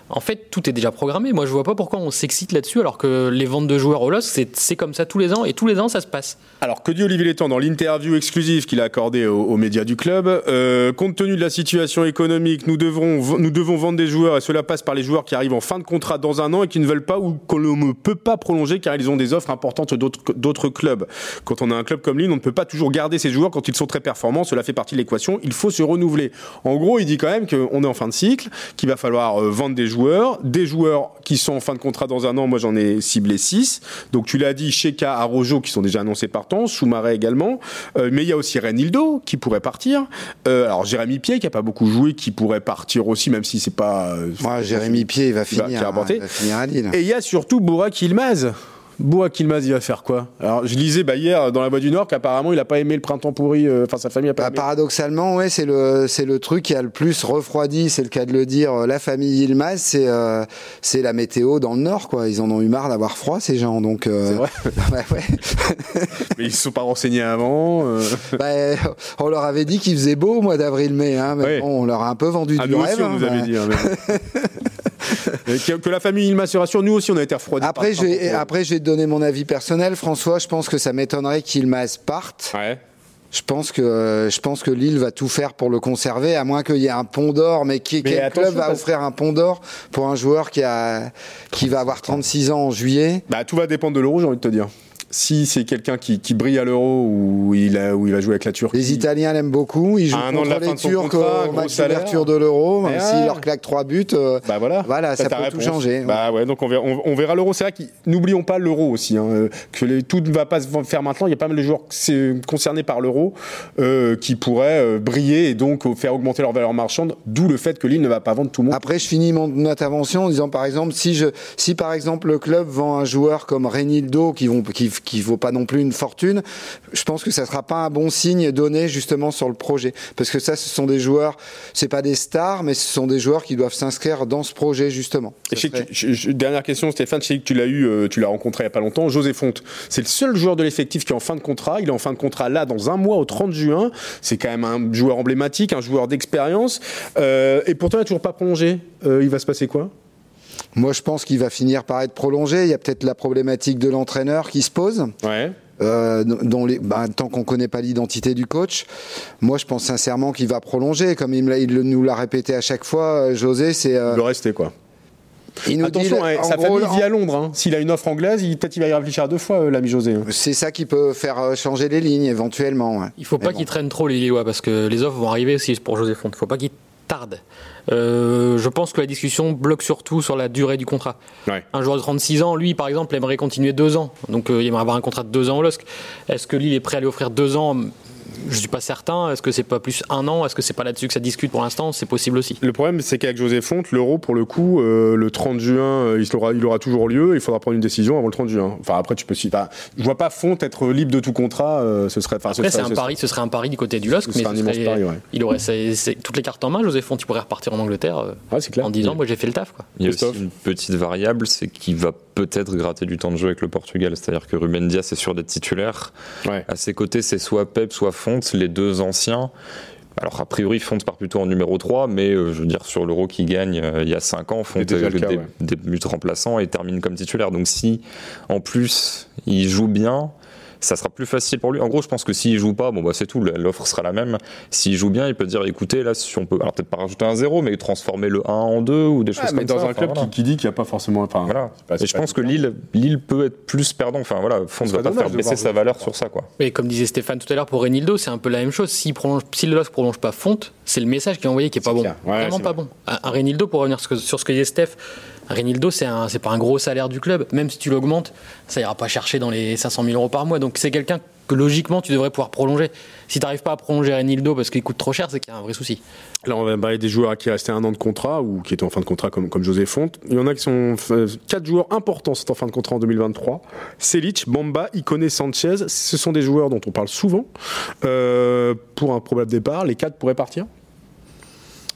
en fait, tout est déjà programmé. Moi, je vois pas pourquoi on s'excite là-dessus, alors que les ventes de joueurs au LOS, c'est comme ça tous les ans, et tous les ans, ça se passe. Alors, que dit Olivier Létang dans l'interview exclusive qu'il a accordée aux, médias du club euh, Compte tenu de la situation économique, nous, nous devons vendre des joueurs, et cela passe par les joueurs qui arrivent en fin de contrat dans un an et qui ne veulent pas ou qu'on ne peut pas prolonger car ils ont des offres importantes d'autres clubs. Quand on a un club comme Lille, on ne peut pas toujours garder ces joueurs quand ils sont très performants. Cela fait partie de l'équation. Il faut se renouveler. En gros, il dit quand même qu'on est en fin de cycle, qu'il va falloir euh, vendre des joueurs des joueurs qui sont en fin de contrat dans un an, moi j'en ai ciblé 6. Donc tu l'as dit, Sheka, Arojo qui sont déjà annoncés partants, Soumaré également. Euh, mais il y a aussi Renildo qui pourrait partir. Euh, alors Jérémy Pied qui a pas beaucoup joué, qui pourrait partir aussi, même si c'est pas. Euh, Jérémy Pied, il va finir, il va, finir à Lille. Et il y a surtout Bourak Ilmaz Boa Kilmaz, il va faire quoi? Alors, je lisais bah, hier dans La Voix du Nord qu'apparemment, il n'a pas aimé le printemps pourri. Euh, enfin, sa famille a pas. Bah, aimé. Paradoxalement, ouais, c'est le c'est le truc qui a le plus refroidi, c'est le cas de le dire. Euh, la famille Ilmaz, c'est euh, c'est la météo dans le Nord, quoi. Ils en ont eu marre d'avoir froid, ces gens. Donc, c'est vrai. Bah, ouais. mais ils se sont pas renseignés avant. Bah, on leur avait dit qu'il faisait beau au mois d'avril-mai, hein, mais bon, on leur a un peu vendu ah, du rêve. Aussi, on nous avait dit. Hein, que, la famille Ilmaz se rassure, nous aussi, on a été refroidis. Après, je vais, après, te donner mon avis personnel. François, je pense que ça m'étonnerait qu'Ilmaz parte. Ouais. Je pense que je pense que Lille va tout faire pour le conserver, à moins qu'il y ait un pont d'or. Mais, qui, quel club va offrir un pont d'or pour un joueur qui a qui va avoir 36 ans en juillet? Bah tout va dépendre de l'euro, j'ai envie de te dire si c'est quelqu'un qui, qui, brille à l'euro ou il, a, où il va jouer avec la Turquie. Les Italiens l'aiment beaucoup. Ils jouent contre les Turcs au match d'ouverture de l'euro. Même s'ils leur claquent trois buts, euh, bah voilà, voilà ça, peut tout changer. Bah ouais, donc on verra, on, verra l'euro. C'est vrai que n'oublions pas l'euro aussi. Hein, euh, que les, tout ne va pas se faire maintenant. Il y a pas mal de joueurs concernés par l'euro euh, qui pourraient euh, briller et donc faire augmenter leur valeur marchande. D'où le fait que Lille ne va pas vendre tout le monde. Après, je finis mon intervention en disant par exemple, si, je, si par exemple le club vend un joueur comme Renildo qui vont qui, qui vaut pas non plus une fortune, je pense que ça sera pas un bon signe donné justement sur le projet. Parce que ça, ce sont des joueurs, c'est pas des stars, mais ce sont des joueurs qui doivent s'inscrire dans ce projet justement. dernière question, Stéphane, je sais que tu l'as eu, euh, tu l'as rencontré il y a pas longtemps. José Fonte, c'est le seul joueur de l'effectif qui est en fin de contrat. Il est en fin de contrat là dans un mois au 30 juin. C'est quand même un joueur emblématique, un joueur d'expérience. Euh, et pourtant, il n'a toujours pas prolongé. Euh, il va se passer quoi? Moi, je pense qu'il va finir par être prolongé. Il y a peut-être la problématique de l'entraîneur qui se pose. Ouais. Euh, dont les, bah, tant qu'on connaît pas l'identité du coach, moi je pense sincèrement qu'il va prolonger. Comme il, il nous l'a répété à chaque fois, euh, José, c'est. Euh, il va rester quoi. Il nous Attention, dit, hein, sa famille vit à Londres. Hein. S'il a une offre anglaise, peut-être il va y réfléchir deux fois, euh, l'ami José. Hein. C'est ça qui peut faire euh, changer les lignes éventuellement. Ouais. Il faut pas qu'il traîne trop les Lillois parce que les offres vont arriver aussi pour José Font. Il faut pas qu'il tarde. Euh, je pense que la discussion bloque surtout sur la durée du contrat. Un joueur de 36 ans, lui, par exemple, aimerait continuer deux ans. Donc, euh, il aimerait avoir un contrat de deux ans au LOSC. Est-ce que Lille est prêt à lui offrir deux ans je suis pas certain. Est-ce que c'est pas plus un an? Est-ce que c'est pas là-dessus que ça discute pour l'instant? C'est possible aussi. Le problème, c'est qu'avec José Fonte, l'euro, pour le coup, euh, le 30 juin, euh, il, aura, il aura toujours lieu. Il faudra prendre une décision avant le 30 juin. Enfin, après, tu peux. Si, je vois pas Fonte être libre de tout contrat. euh, ce serait. enfin, ce Après, c'est serait- un ce pari, ce serait un pari du côté du LOSC, Ce mais serait un ce immense serait- pari, ouais. il aurait toutes les cartes en main. José Font, il pourrait repartir en Angleterre euh, Ouais, c'est clair. en disant Moi, j'ai fait le taf. Quoi. Il y a aussi une petite variable, c'est qu'il va peut-être gratter du temps de jeu avec le Portugal. C'est-à-dire que Ruben Dias est sûr d'être titulaire. Ouais. À ses côtés, c'est soit Pep, soit Fonte, les deux anciens. Alors, a priori, Fonte part plutôt en numéro 3, mais euh, je veux dire, sur l'Euro qui gagne euh, il y a 5 ans, Fonte euh, cas, dé- ouais. débute remplaçant et termine comme titulaire. Donc, si en plus il joue bien, ça sera plus facile pour lui. En gros, je pense que s'il joue pas, bon bah c'est tout, l'offre sera la même. S'il joue bien, il peut dire écoutez, là, si on peut, alors peut-être pas rajouter un 0, mais transformer le 1 en 2 ou des choses comme mais dans ça. un Enfin, club voilà. qui, qui dit qu'il n'y a pas forcément. Enfin, Voilà. pas- Et je pense que. Lille, Lille peut être plus perdant. Enfin voilà, Fonte Ce va pas faire baisser sa valeur sur ça, quoi. Et comme disait Stéphane tout à l'heure, pour Renildo, c'est un peu la même chose. Si, prolonge, si le LOSC prolonge pas Fonte, c'est le message qu'il a envoyé qui est pas bon. Ouais, Vraiment pas bon. Un, un Renildo, pour revenir sur ce que- disait Steph, un Renildo, c'est pas un gros salaire du club. Même si tu l'augmentes, ça ira pas chercher dans les 500 000 euros par mois. Donc c'est quelqu'un que logiquement tu devrais pouvoir prolonger. Si tu n'arrives pas à prolonger Renildo parce qu'il coûte trop cher, c'est qu'il y a un vrai souci. Là, on va parler des joueurs qui restait un an de contrat ou qui étaient en fin de contrat comme, comme José Fonte. Il y en a qui sont euh, quatre joueurs importants sont en fin de contrat en 2023. Selic, Bamba, Icone, Sanchez. Ce sont des joueurs dont on parle souvent. Euh, pour un probable départ, les quatre pourraient partir?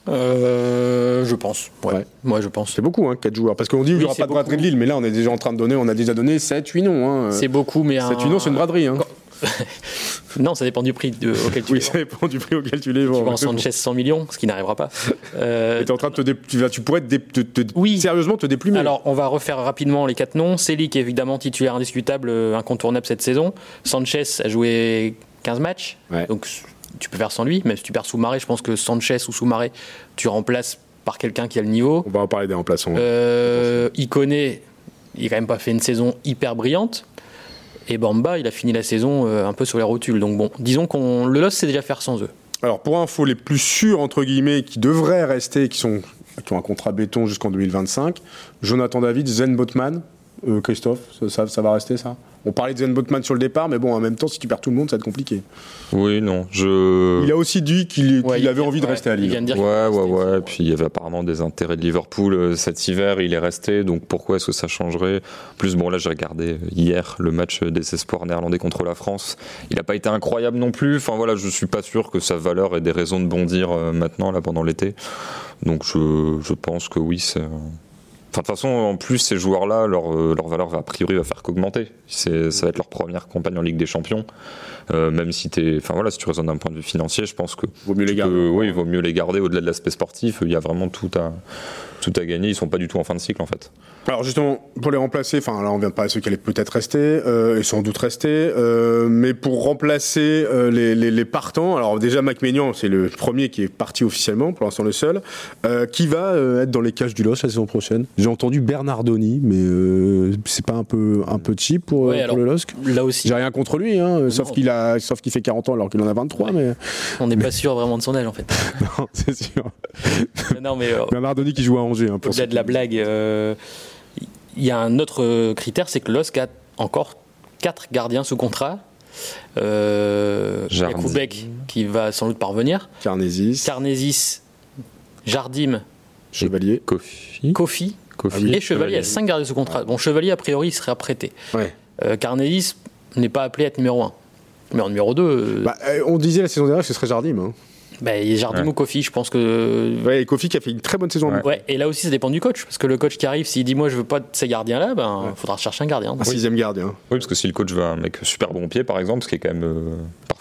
Euh, je pense. Ouais. Ouais. Moi, je pense. C'est beaucoup, hein, quatre joueurs. Parce qu'on dit qu'il n'y aura pas de braderie de. Lille, mais là, on est déjà en train de donner, on a déjà donné 7, 8 noms. Hein. C'est beaucoup, mais un... 7, 8 noms, c'est une braderie. Hein. Non, ça dépend du prix de- auquel tu Oui, les ça dépend du prix auquel tu les Tu vends. vends Sanchez 100 millions, ce qui n'arrivera pas. Euh, t'es en train de te dé- tu, vas- tu pourrais te dé- te- te- Oui. sérieusement te déplumer. alors, on va refaire rapidement les quatre noms. Selic, évidemment, titulaire indiscutable, euh, incontournable cette saison. Sanchez a joué 15 matchs, Ouais. donc tu peux faire sans lui. Même si tu perds Soumaré, je pense que Sanchez ou Soumaré, tu remplaces par quelqu'un qui a le niveau. on va en parler des remplaçants. Euh, Icone, il a quand même pas fait une saison hyper brillante. Et Bamba, il a fini la saison euh, un peu sur les rotules. Donc bon, disons qu'on le LOS sait déjà faire sans eux. Alors pour info, les plus sûrs entre guillemets qui devraient rester, qui sont qui ont un contrat béton jusqu'en 2025, Jonathan David, Zen Botman, euh, Christophe, ça va rester ça? On parlait de Zen Botman sur le départ, mais bon, en même temps, si tu perds tout le monde, ça va être compliqué. Oui, non, je. Il a aussi dit qu'il Ouais, qu'il il- avait envie de ouais, rester à il Lille. vient de dire Ouais, ouais, ouais. Puis il y avait apparemment des intérêts de Liverpool euh, cet hiver. Il est resté. Donc pourquoi est-ce que ça changerait? Plus, bon, là, j'ai regardé hier le match des espoirs néerlandais contre la France. Il n'a pas été incroyable non plus. Enfin voilà, je suis pas sûr que sa valeur ait des raisons de bondir euh, maintenant, là, pendant l'été. Donc je, je pense que oui, c'est. Enfin, de toute façon, en plus, ces joueurs-là, leur, euh, leur valeur va a priori va faire qu'augmenter. Ça va être leur première campagne en Ligue des Champions. Euh, même si, enfin, voilà, si tu raisonnes d'un point de vue financier, je pense que Vaut mieux les garder. peux- oui, il vaut mieux les garder au-delà de l'aspect sportif. Il y a vraiment tout à, tout à gagner. Ils sont pas du tout en fin de cycle en fait. Alors justement, pour les remplacer, enfin là on vient de parler de ceux qui allaient peut-être rester, euh, et sans doute rester, euh, mais pour remplacer les, les- les partants, alors déjà Mac c'est le premier qui est parti officiellement, pour l'instant le seul, qui va être dans les cages du LOS la saison prochaine? J'ai entendu Bernardoni, mais euh, c'est pas un peu, un peu cheap pour, Ouais, euh, alors- pour le LOSC Là aussi, J'ai rien contre lui, hein, sauf qu'il a, sauf qu'il fait 40 ans alors qu'il en a 23, mais on n'est pas sûr vraiment de son âge en fait. non, c'est sûr. non, mais euh, Bernardoni qui joue à Angers, hein, pour au-delà de la blague, euh, il y a un autre euh, critère, c'est que LOSC a encore quatre gardiens sous contrat. Euh, Jardim. Yakoubek qui va sans doute parvenir. Carnesis, Karnesis, Jardim, Chevalier. Kofi. Kofi Kofi. et Chevalier. Il y a cinq gardiens sous contrat. Bon, Chevalier, a priori, il serait prêté. Ouais. Euh, Karnesis n'est pas appelé à être numéro 1. Mais en numéro 2, Bah, euh, on disait la saison dernière que ce serait Jardim. Hein. bah, il y a Jardim Ouais. ou Kofi, je pense que. Ouais, et Kofi qui a fait une très bonne saison. Ouais. Ouais, et là aussi, ça dépend du coach. Parce que le coach qui arrive, s'il dit Moi, je veux pas de ces gardiens-là, ben, Ouais. faudra chercher un gardien. Un sixième gardien. Oui, parce que si le coach veut un mec super bon pied, par exemple, ce qui est quand même euh,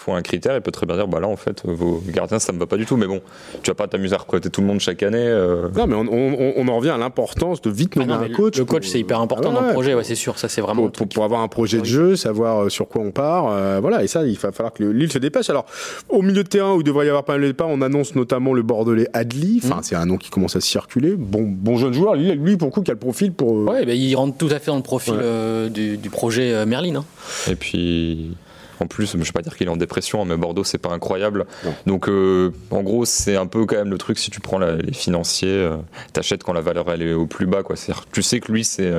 parfois un critère, il peut très bien dire bah là, en fait, vos gardiens, ça me va pas du tout. Mais bon, tu vas pas t'amuser à recruter tout le monde chaque année. euh, Non, mais on, on- on en revient à l'importance de vite Ah nommer non, un coach. le coach, pour- c'est hyper important Ah dans le projet, ouais, c'est sûr. Ça, c'est vraiment. Pour, pour- pour avoir un projet de jeu, savoir euh, sur quoi on part, euh, voilà, et ça, il va falloir que le- Lille se dépêche. Alors, au milieu de terrain où il devrait y avoir pas mal de départs, on annonce notamment le Bordelais Adli. Mmh. Enfin, c'est un nom qui commence à circuler. Bon, bon jeune joueur. Lui, lui, pour le coup, qui a le profil pour. euh, Ouais, ben, il rentre tout à fait dans le profil Ouais. euh, du, du projet euh, Merlin. hein. Et puis, En plus, je vais pas dire qu'il est en dépression, mais Bordeaux, c'est pas incroyable. Donc, en gros, c'est un peu quand même le truc, si tu prends les financiers, t'achètes quand la valeur elle est au plus bas. Quoi. Tu sais que lui, c'est,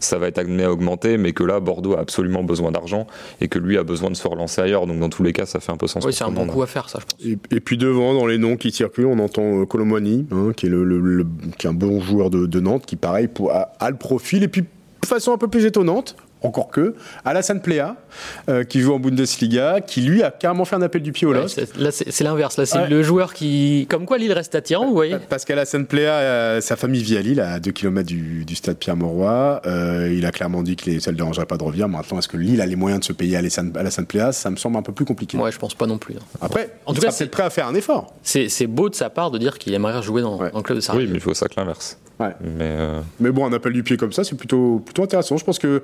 ça va être amené à augmenter, mais que là, Bordeaux a absolument besoin d'argent et que lui a besoin de se relancer ailleurs. Donc, dans tous les cas, ça fait un peu sens. Oui, c'est un bon coup à faire, ça, je pense. Et, puis devant, dans les noms qui circulent, on entend Colomani, hein, qui, est le, qui est un bon joueur de, Nantes, qui, pareil, pour, a le profil. Et puis, de façon un peu plus étonnante, encore que, Alassane Plea, euh, qui joue en Bundesliga, qui lui a carrément fait un appel du pied au là, c'est l'inverse. Là, c'est le joueur qui. Comme quoi, Lille reste attirant, vous voyez Parce qu'Alassane Plea, euh, sa famille vit à Lille, à 2 km du, stade Pierre-Mauroy. Euh, il a clairement dit que ça ne le dérangerait pas de revenir. Maintenant, est-ce que Lille a les moyens de se payer Alassane, Alassane Plea? Ça me semble un peu plus compliqué. Ouais, je pense pas non plus. Hein. Après, en tout cas, c'est prêt à faire un effort. C'est beau de sa part de dire qu'il aimerait jouer dans, dans, le club de Sarre. Oui, mais il faut ça que l'inverse. Mais, euh, mais, bon, un appel du pied comme ça, c'est plutôt, plutôt intéressant. Je pense que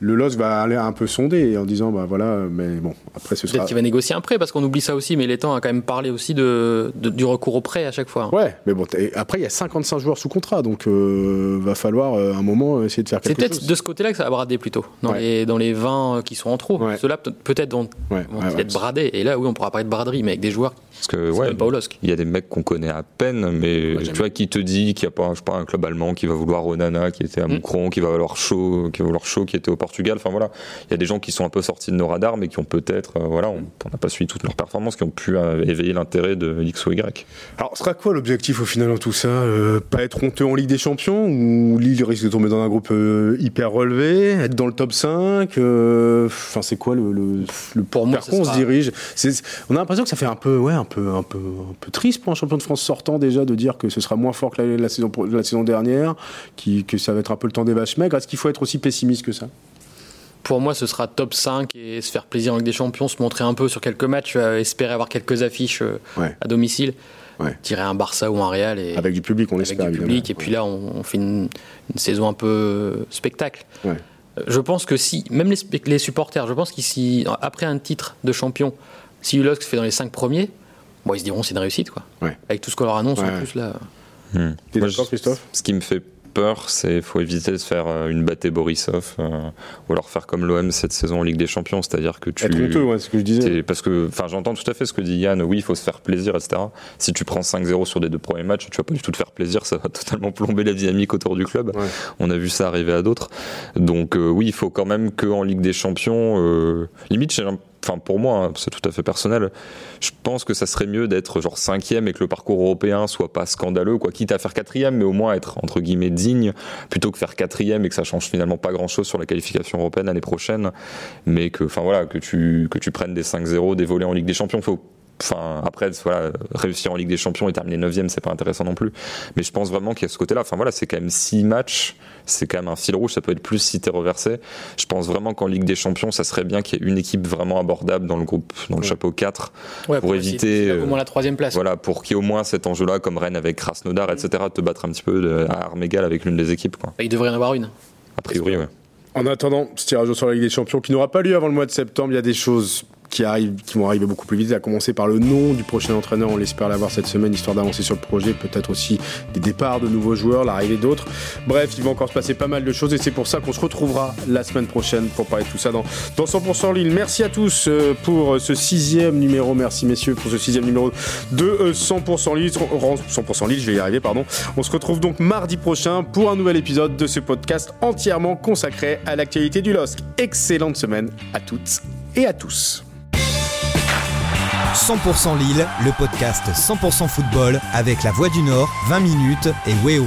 le LOS va aller un peu sonder en disant, bah voilà, mais bon, après ce Peut-être qu'il va négocier un prêt, parce qu'on oublie ça aussi, mais l'étang a quand même parlé aussi de, du recours au prêt à chaque fois. Ouais, mais bon, après, il y a 55 joueurs sous contrat, donc euh, va falloir euh, un moment essayer de faire quelque chose. C'est peut-être de ce côté-là que ça va brader plutôt, dans, les, dans les 20 qui sont en trop. Ceux-là, peut-être vont, être bradés. Et là, oui, on pourra parler de braderie, mais avec des joueurs parce que, ouais, il y a des mecs qu'on connaît à peine, mais tu vois, qui te dit qu'il n'y a pas, je sais pas, un club allemand qui va vouloir Onana, qui était à hmm. Moucron, qui va vouloir Chaud, qui va vouloir Chaud, qui était au Portugal. Enfin voilà, il y a des gens qui sont un peu sortis de nos radars, mais qui ont peut-être, euh, voilà, on n'a pas suivi toutes leurs performances, qui ont pu euh, éveiller l'intérêt de X ou Y. Alors, ce sera quoi l'objectif au final dans tout ça? Euh, Pas être honteux en Ligue des Champions, ou Lille risque de tomber dans un groupe hyper relevé, être dans le top 5 Enfin, c'est quoi le, le, le Pour moi, on se dirige? On a l'impression que ça fait un peu, ouais, un peu, un peu un peu triste pour un champion de France sortant déjà de dire que ce sera moins fort que la, saison, la saison dernière, qui, que ça va être un peu le temps des vaches maigres. Est-ce qu'il faut être aussi pessimiste que ça? Pour moi, ce sera top 5 et se faire plaisir avec des champions, se montrer un peu sur quelques matchs, euh, espérer avoir quelques affiches euh, à domicile. Ouais. Tirer un Barça ou un Real. Et, avec du public, on espère. Avec du public, et puis là, on, fait une, saison un peu spectacle. Je pense que si, même les, les supporters, je pense qu'ici, après un titre de champion, si Ulosk fait dans les 5 premiers, bon, ils se diront c'est une réussite, quoi. Avec tout ce qu'on leur annonce en plus là. Hmm. T'es d'accord, Christophe Ce qui me fait peur, c'est faut éviter de faire euh, une bâtée Borisov euh, ou alors faire comme l'OM cette saison en Ligue des Champions, c'est-à-dire que tu. Être honteux, ouais, ce que je disais. Parce que, enfin, j'entends tout à fait ce que dit Yann. Oui, il faut se faire plaisir, etc. Si tu prends 5-0 sur des deux premiers matchs, tu vas pas du tout te faire plaisir, ça va totalement plomber la dynamique autour du club. On a vu ça arriver à d'autres. Donc euh, oui, il faut quand même qu'en Ligue des Champions, limite, j'ai enfin pour moi, hein, c'est tout à fait personnel, je pense que ça serait mieux d'être genre cinquième et que le parcours européen soit pas scandaleux, quoi, quitte à faire quatrième, mais au moins être entre guillemets digne, plutôt que faire quatrième et que ça change finalement pas grand chose sur la qualification européenne l'année prochaine, mais que, enfin voilà, que tu prennes des 5-0, des volets en Ligue des Champions, faut Enfin, après, voilà, réussir en Ligue des Champions et terminer 9 c'est pas intéressant non plus. Mais je pense vraiment qu'il y a ce côté-là. Enfin, voilà, c'est quand même 6 matchs. C'est quand même un fil rouge. Ça peut être plus si t'es reversé. Je pense vraiment qu'en Ligue des Champions, ça serait bien qu'il y ait une équipe vraiment abordable dans le groupe, dans le chapeau 4. pour, éviter. au moins la troisième place. Voilà, pour qu'il y ait au moins cet enjeu-là, comme Rennes avec Krasnodar, etc., de te battre un petit peu à armes égales avec l'une des équipes, quoi. Il devrait y en avoir une. A priori, oui. En attendant ce tirage au sort de la Ligue des Champions qui n'aura pas lieu avant le mois de septembre, il y a des choses qui, vont arriver beaucoup plus vite, à commencer par le nom du prochain entraîneur, on l'espère l'avoir cette semaine, histoire d'avancer sur le projet, peut-être aussi des départs de nouveaux joueurs, l'arrivée d'autres. Bref, il va encore se passer pas mal de choses et c'est pour ça qu'on se retrouvera la semaine prochaine pour parler de tout ça dans, dans 100% Lille. Merci à tous euh, pour ce sixième numéro, merci messieurs pour ce sixième numéro de 100% euh, Lille. 100% Lille, je vais y arriver, pardon. On se retrouve donc mardi prochain pour un nouvel épisode de ce podcast entièrement consacré à l'actualité du LOSC. Excellente semaine à toutes et à tous. 100% Lille, le podcast 100% football avec la Voix du Nord, 20 minutes et Weo.